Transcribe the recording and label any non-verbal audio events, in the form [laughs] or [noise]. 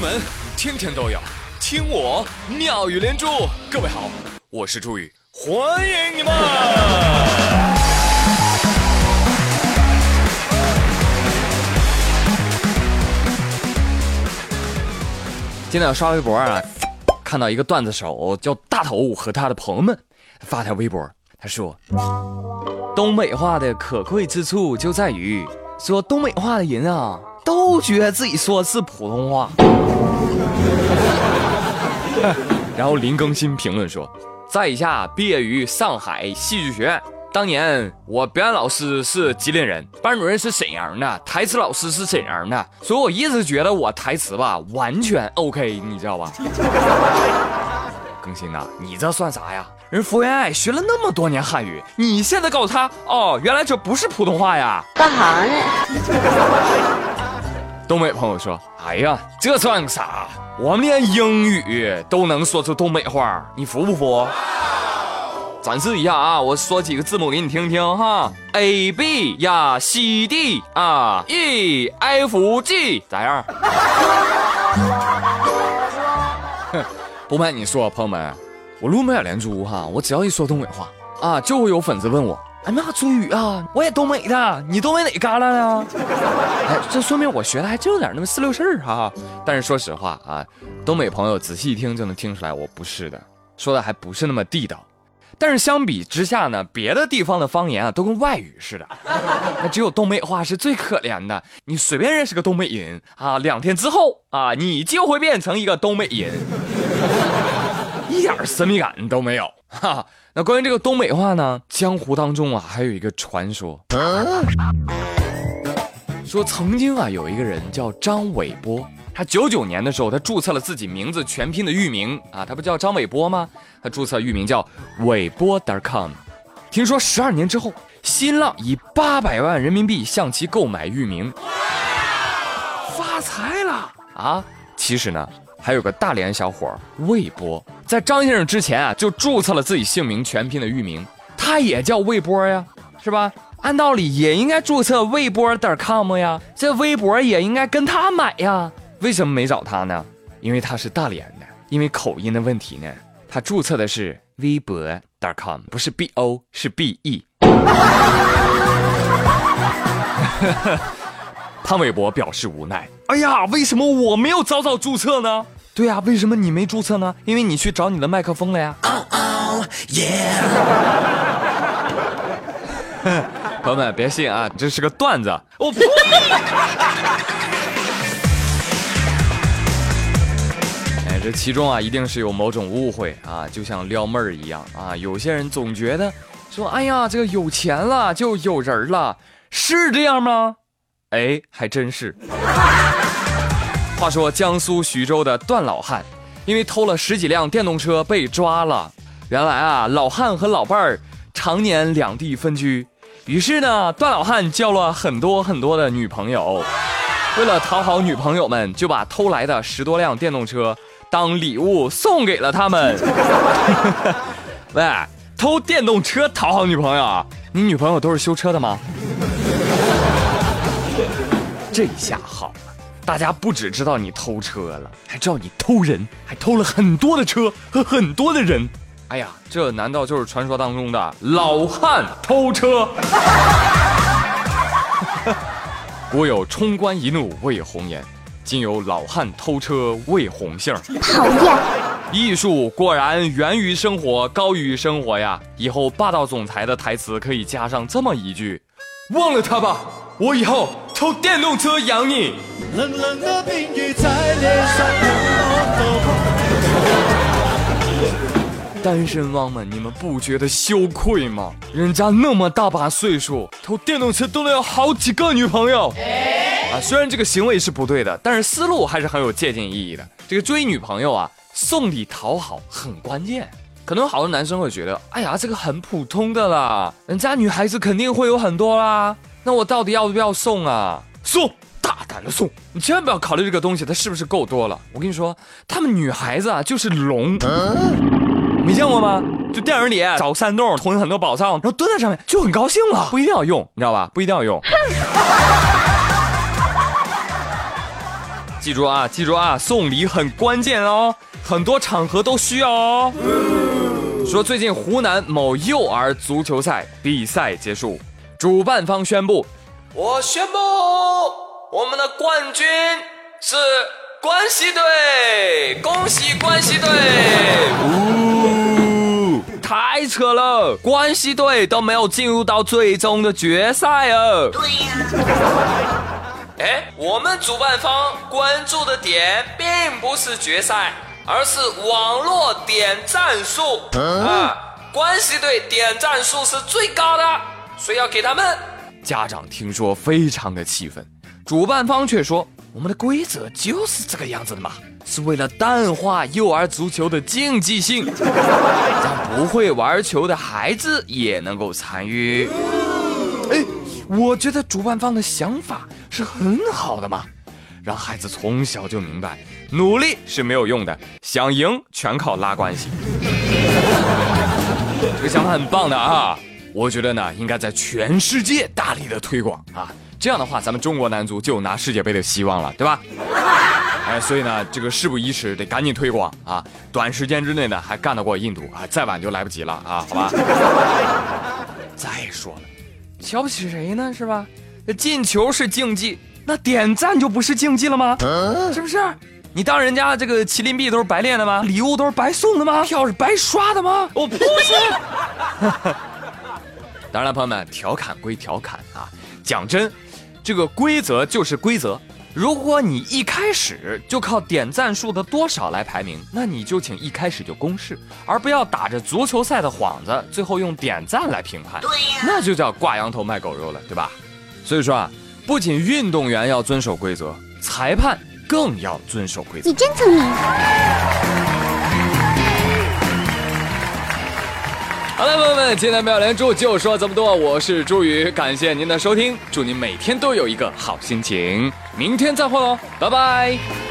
门天天都有听我妙语连珠。各位好，我是朱宇，欢迎你们。今天我刷微博啊，看到一个段子手叫大头和他的朋友们发条微博，他说：“东北话的可贵之处就在于，说东北话的人啊，都觉得自己说的是普通话。[laughs] ”然后林更新评论说：“在下毕业于上海戏剧学院。”当年我表演老师是吉林人，班主任是沈阳的，台词老师是沈阳的，所以我一直觉得我台词吧完全 OK，你知道吧？更新呐，你这算啥呀？人福原爱学了那么多年汉语，你现在告诉他哦，原来这不是普通话呀？干哈呢？东北朋友说：“哎呀，这算个啥？我们连英语都能说出东北话，你服不服？”展示一下啊！我说几个字母给你听听哈：A B 呀，C D 啊，E F G 咋样？[laughs] 不瞒你说，朋友们，我录美连珠哈，我只要一说东北话啊，就会有粉丝问我：哎妈，朱宇啊，我也东北的，你东北哪旮旯的？哎，这说明我学的还真有点那么四六事儿哈。但是说实话啊，东北朋友仔细一听就能听出来我不是的，说的还不是那么地道。但是相比之下呢，别的地方的方言啊都跟外语似的，那只有东北话是最可怜的。你随便认识个东北人啊，两天之后啊，你就会变成一个东北人，[laughs] 一点神秘感都没有。哈，那关于这个东北话呢，江湖当中啊还有一个传说，说曾经啊有一个人叫张伟波。他九九年的时候，他注册了自己名字全拼的域名啊，他不叫张伟波吗？他注册域名叫伟波 .com。听说十二年之后，新浪以八百万人民币向其购买域名，发财了啊！其实呢，还有个大连小伙魏波，在张先生之前啊，就注册了自己姓名全拼的域名，他也叫魏波呀，是吧？按道理也应该注册微波 .com 呀，这微博也应该跟他买呀。为什么没找他呢？因为他是大连的，因为口音的问题呢。他注册的是微博 .com，不是 B O，是 B E。[laughs] 潘玮柏表示无奈：“哎呀，为什么我没有早早注册呢？对呀，为什么你没注册呢？因为你去找你的麦克风了呀。[laughs] ” [laughs] 朋友们别信啊，这是个段子。我呸！[laughs] 这其中啊，一定是有某种误会啊，就像撩妹儿一样啊。有些人总觉得说，哎呀，这个有钱了就有人了，是这样吗？哎，还真是。话说江苏徐州的段老汉，因为偷了十几辆电动车被抓了。原来啊，老汉和老伴儿常年两地分居，于是呢，段老汉交了很多很多的女朋友。为了讨好女朋友们，就把偷来的十多辆电动车。当礼物送给了他们。[laughs] 喂，偷电动车讨好女朋友？你女朋友都是修车的吗？这下好了，大家不只知道你偷车了，还知道你偷人，还偷了很多的车和很多的人。哎呀，这难道就是传说当中的老汉偷车？[laughs] 古有冲冠一怒为红颜。今有老汉偷车为红杏讨厌！艺术果然源于生活，高于生活呀！以后霸道总裁的台词可以加上这么一句：忘了他吧，我以后偷电动车养你。冷冷的冰雨在脸上单身汪们，你们不觉得羞愧吗？人家那么大把岁数，偷电动车都能有好几个女朋友。啊，虽然这个行为是不对的，但是思路还是很有借鉴意义的。这个追女朋友啊，送礼讨好很关键。可能好多男生会觉得，哎呀，这个很普通的啦，人家女孩子肯定会有很多啦。那我到底要不要送啊？送，大胆的送！你千万不要考虑这个东西它是不是够多了。我跟你说，他们女孩子啊就是龙，没见过吗？就电影里找个山洞囤很多宝藏，然后蹲在上面就很高兴了。[laughs] 不一定要用，你知道吧？不一定要用。[laughs] 记住啊，记住啊，送礼很关键哦，很多场合都需要哦。说最近湖南某幼儿足球赛比赛结束，主办方宣布，我宣布我们的冠军是关西队，恭喜关西队！呜，太扯了，关西队都没有进入到最终的决赛啊！对呀。哎，我们主办方关注的点并不是决赛。而是网络点赞数啊，关系队点赞数是最高的，所以要给他们。家长听说非常的气愤，主办方却说我们的规则就是这个样子的嘛，是为了淡化幼儿足球的竞技性，[laughs] 让不会玩球的孩子也能够参与。哎，我觉得主办方的想法是很好的嘛。让孩子从小就明白，努力是没有用的，想赢全靠拉关系。这个想法很棒的啊！我觉得呢，应该在全世界大力的推广啊，这样的话，咱们中国男足就有拿世界杯的希望了，对吧？[laughs] 哎，所以呢，这个事不宜迟，得赶紧推广啊！短时间之内呢，还干得过印度啊，再晚就来不及了啊，好吧？[laughs] 再说了，瞧不起谁呢？是吧？进球是竞技。那点赞就不是竞技了吗？是不是？你当人家这个麒麟臂都是白练的吗？礼物都是白送的吗？票是白刷的吗？我不信。[laughs] 当然了，朋友们，调侃归调侃啊，讲真，这个规则就是规则。如果你一开始就靠点赞数的多少来排名，那你就请一开始就公示，而不要打着足球赛的幌子，最后用点赞来评判。对呀，那就叫挂羊头卖狗肉了，对吧？所以说啊。不仅运动员要遵守规则，裁判更要遵守规则。你真聪明。了，朋友们，今天妙连珠就说这么多。我是朱宇，感谢您的收听，祝您每天都有一个好心情。明天再会喽，拜拜。